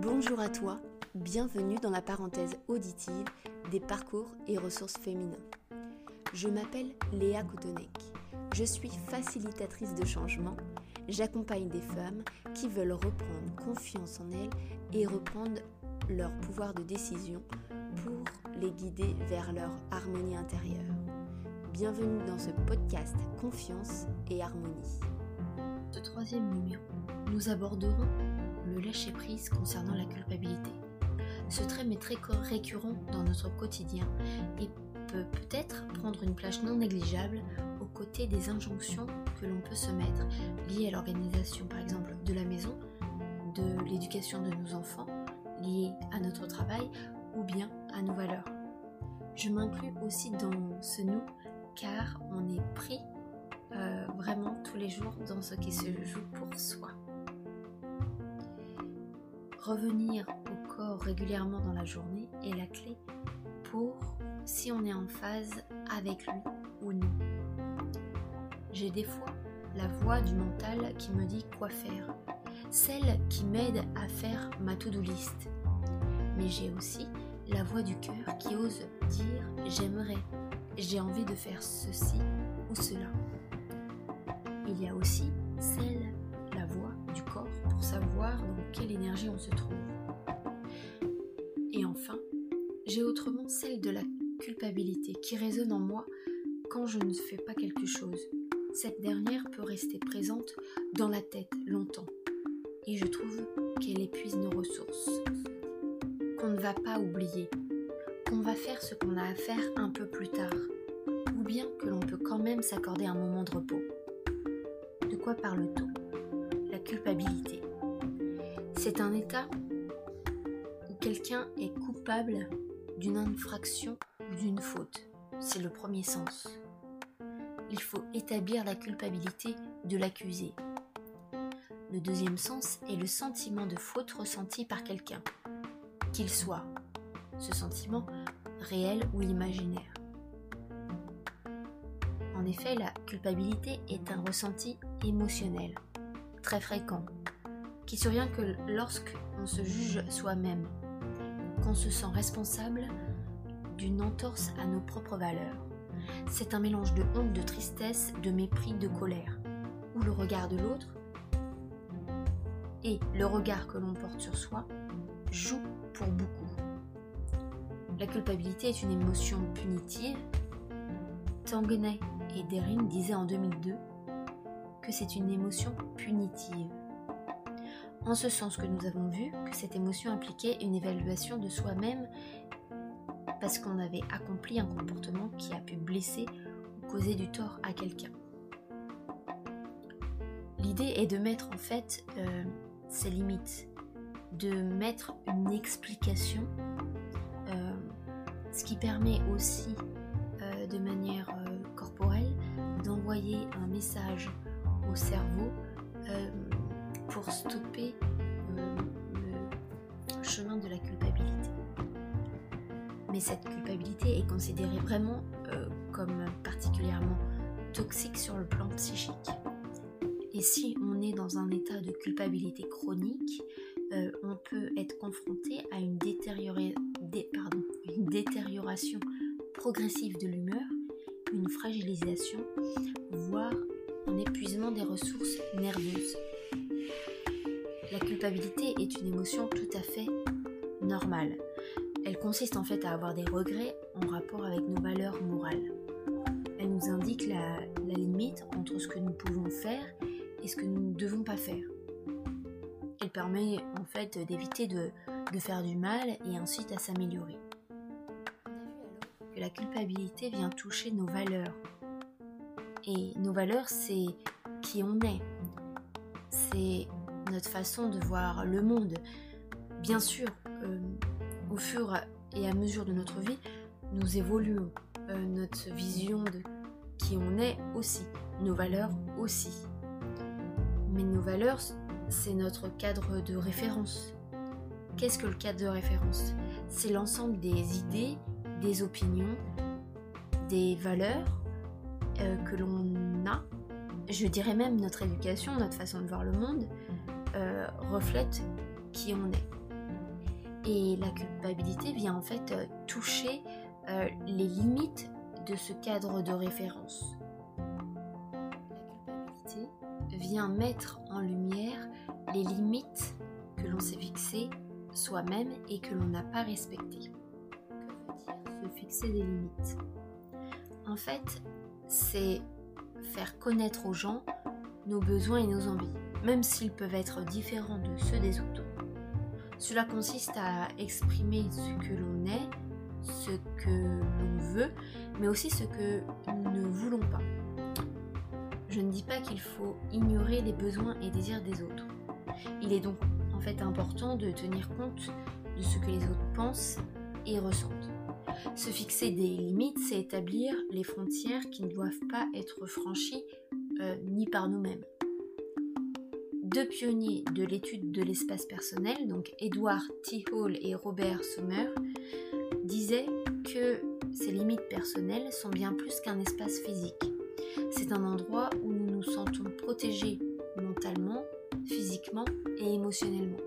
Bonjour à toi, bienvenue dans la parenthèse auditive des parcours et ressources féminins. Je m'appelle Léa Koutonek. Je suis facilitatrice de changement. J'accompagne des femmes qui veulent reprendre confiance en elles et reprendre leur pouvoir de décision pour les guider vers leur harmonie intérieure. Bienvenue dans ce podcast Confiance et Harmonie. Ce troisième numéro, nous aborderons le lâcher-prise concernant la culpabilité. Ce trait est très récurrent dans notre quotidien et peut peut-être prendre une place non négligeable aux côtés des injonctions que l'on peut se mettre liées à l'organisation par exemple de la maison, de l'éducation de nos enfants, liées à notre travail ou bien à nos valeurs. Je m'inclus aussi dans ce nous car on est pris euh, vraiment tous les jours dans ce qui se joue pour soi. Revenir au corps régulièrement dans la journée est la clé pour si on est en phase avec lui ou non. J'ai des fois la voix du mental qui me dit quoi faire, celle qui m'aide à faire ma to-do list. Mais j'ai aussi la voix du cœur qui ose dire j'aimerais, j'ai envie de faire ceci ou cela. Il y a aussi celle, la voix du corps pour savoir dans quelle énergie on se trouve. Et enfin, j'ai autrement celle de la culpabilité qui résonne en moi quand je ne fais pas quelque chose. Cette dernière peut rester présente dans la tête longtemps et je trouve qu'elle épuise nos ressources. Qu'on ne va pas oublier, qu'on va faire ce qu'on a à faire un peu plus tard, ou bien que l'on peut quand même s'accorder un moment de repos. De quoi parle-t-on? La culpabilité. C'est un état où quelqu'un est coupable d'une infraction ou d'une faute. C'est le premier sens. Il faut établir la culpabilité de l'accusé. Le deuxième sens est le sentiment de faute ressenti par quelqu'un, qu'il soit ce sentiment réel ou imaginaire. En effet, la culpabilité est un ressenti émotionnel, très fréquent, qui survient que lorsque on se juge soi-même, qu'on se sent responsable d'une entorse à nos propres valeurs. C'est un mélange de honte, de tristesse, de mépris, de colère, où le regard de l'autre et le regard que l'on porte sur soi jouent pour beaucoup. La culpabilité est une émotion punitive. Tanguenay et Derin disaient en 2002 que c'est une émotion punitive. En ce sens que nous avons vu que cette émotion impliquait une évaluation de soi-même parce qu'on avait accompli un comportement qui a pu blesser ou causer du tort à quelqu'un. L'idée est de mettre en fait euh, ses limites, de mettre une explication ce qui permet aussi euh, de manière euh, corporelle d'envoyer un message au cerveau euh, pour stopper le chemin de la culpabilité. Mais cette culpabilité est considérée vraiment comme particulièrement toxique sur le plan psychique. Et si on est dans un état de culpabilité chronique, on peut être confronté à une, une détérioration progressive de l'humeur, une fragilisation, voire un épuisement des ressources nerveuses. La culpabilité est une émotion tout à fait normale. Elle consiste en fait à avoir des regrets en rapport avec nos valeurs morales. Elle nous indique la, limite entre ce que nous pouvons faire et ce que nous ne devons pas faire. Elle permet en fait d'éviter de, faire du mal et ensuite à s'améliorer. Que la culpabilité vient toucher nos valeurs. Et nos valeurs, c'est qui on est. C'est notre façon de voir le monde. Bien sûr, euh, au fur et à mesure de notre vie, nous évoluons. Euh, notre vision de qui on est aussi. Nos valeurs aussi. Mais nos valeurs c'est notre cadre de référence. Qu'est-ce que le cadre de référence? C'est l'ensemble des idées, des opinions, des valeurs euh, que l'on a je dirais même notre éducation, notre façon de voir le monde, euh, reflète qui on est. Et la culpabilité vient en fait euh, toucher les limites de ce cadre de référence. La culpabilité vient mettre en lumière les limites que l'on s'est fixées soi-même et que l'on n'a pas respectées. Que veut dire se fixer des limites? En fait, c'est faire connaître aux gens nos besoins et nos envies, même s'ils peuvent être différents de ceux des autres. Cela consiste à exprimer ce que l'on est, ce que l'on veut, mais aussi ce que nous ne voulons pas. Je ne dis pas qu'il faut ignorer les besoins et désirs des autres. Il est donc en fait important de tenir compte de ce que les autres pensent et ressentent. Se fixer des limites, c'est établir les frontières qui ne doivent pas être franchies euh, ni par nous-mêmes. Deux pionniers de l'étude de l'espace personnel, donc Edward T. Hall et Robert Sommer, disaient que ces limites personnelles sont bien plus qu'un espace physique. C'est un endroit où nous nous sentons protégés mentalement, physiquement et émotionnellement.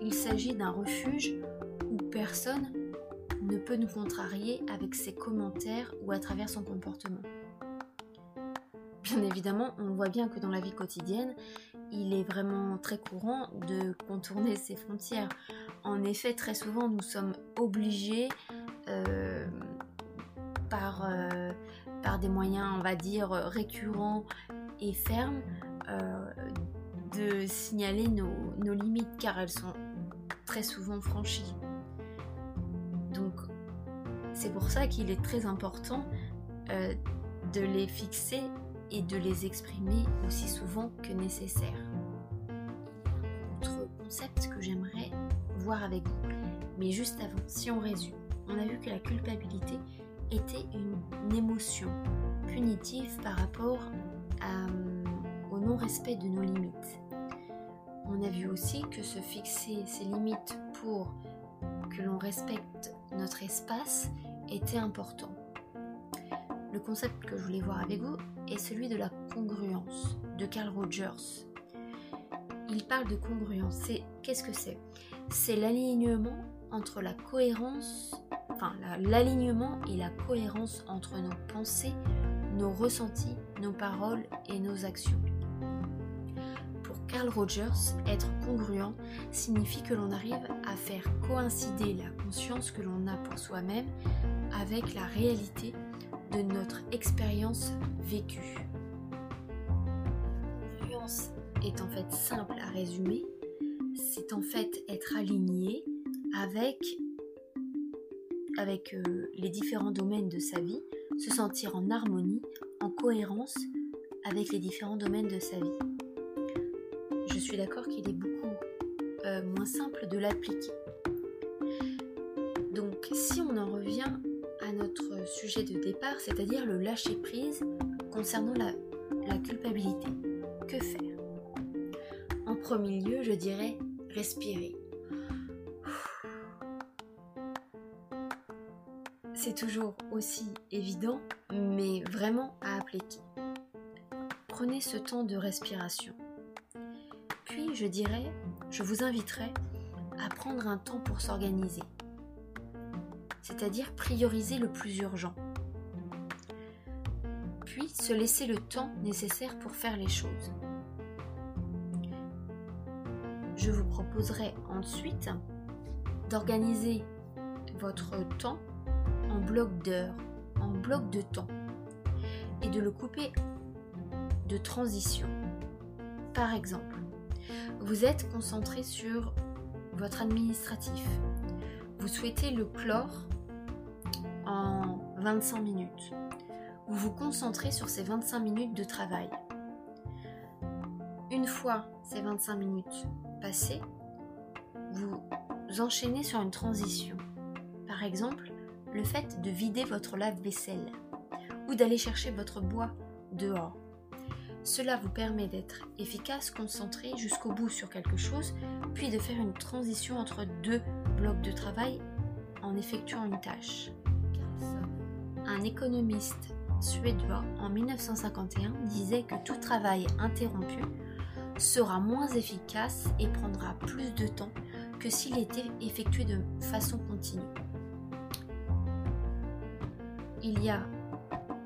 Il s'agit d'un refuge où personne ne peut nous contrarier avec ses commentaires ou à travers son comportement. Bien évidemment, on voit bien que dans la vie quotidienne, il est vraiment très courant de contourner ces frontières. En effet, très souvent, nous sommes obligés euh, par, euh, par des moyens, on va dire, récurrents et fermes, de signaler nos, limites car elles sont très souvent franchies. Donc, c'est pour ça qu'il est très important euh, de les fixer et de les exprimer aussi souvent que nécessaire. Autre concept que j'aimerais voir avec vous. Mais juste avant, si on résume, on a vu que la culpabilité était une émotion punitive par rapport au non-respect de nos limites. On a vu aussi que se fixer ses limites pour que l'on respecte notre espace était important. Le concept que je voulais voir avec vous est celui de la congruence de Carl Rogers. Il parle de congruence. Qu'est-ce que c'est? C'est l'alignement entre la cohérence, enfin l'alignement et la cohérence entre nos pensées, nos ressentis, nos paroles et nos actions. Carl Rogers, être congruent signifie que l'on arrive à faire coïncider la conscience que l'on a pour soi-même avec la réalité de notre expérience vécue. La congruence est en fait simple à résumer, c'est en fait être aligné avec, euh, les différents domaines de sa vie, se sentir en harmonie, en cohérence avec les différents domaines de sa vie suis d'accord qu'il est beaucoup euh, moins simple de l'appliquer. Donc si on en revient à notre sujet de départ, c'est-à-dire le lâcher-prise concernant la, la culpabilité, que faire? En premier lieu, je dirais respirer. C'est toujours aussi évident, mais vraiment à appliquer. Prenez ce temps de respiration. Je dirais, je vous inviterai à prendre un temps pour s'organiser, c'est-à-dire prioriser le plus urgent. Puis, se laisser le temps nécessaire pour faire les choses. Je vous proposerai ensuite d'organiser votre temps en blocs d'heures, en blocs de temps, et de le couper de transition. Par exemple, vous êtes concentré sur votre administratif. Vous souhaitez le clore en 25 minutes. Vous vous concentrez sur ces 25 minutes de travail. Une fois ces 25 minutes passées, vous enchaînez sur une transition. Par exemple, le fait de vider votre lave-vaisselle ou d'aller chercher votre bois dehors. Cela vous permet d'être efficace, concentré jusqu'au bout sur quelque chose, puis de faire une transition entre deux blocs de travail en effectuant une tâche. Un économiste suédois en 1951 disait que tout travail interrompu sera moins efficace et prendra plus de temps que s'il était effectué de façon continue. Il y a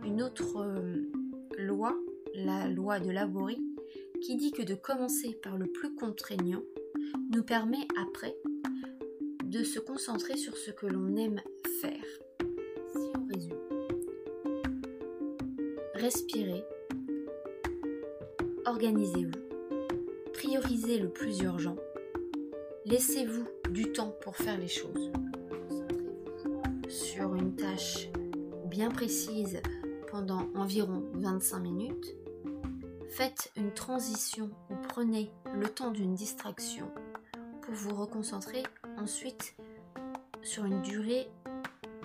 une autre euh, loi, la loi de Laborie, qui dit que de commencer par le plus contraignant nous permet après de se concentrer sur ce que l'on aime faire. Si on résume, respirez, organisez-vous, priorisez le plus urgent, laissez-vous du temps pour faire les choses. Sur une tâche bien précise pendant environ 25 minutes. Faites une transition ou prenez le temps d'une distraction pour vous reconcentrer ensuite sur une durée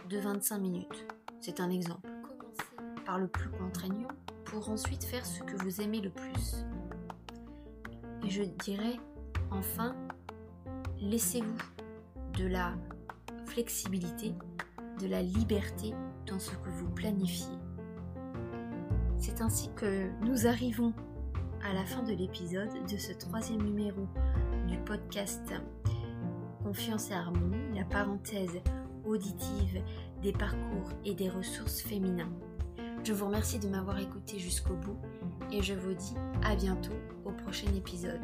de 25 minutes. C'est un exemple. Commencez par le plus contraignant pour ensuite faire ce que vous aimez le plus. Et je dirais enfin, laissez-vous de la flexibilité, de la liberté dans ce que vous planifiez. C'est ainsi que nous arrivons à la fin de l'épisode de ce troisième numéro du podcast Confiance et Harmonie, la parenthèse auditive des parcours et des ressources féminins. Je vous remercie de m'avoir écouté jusqu'au bout et je vous dis à bientôt au prochain épisode.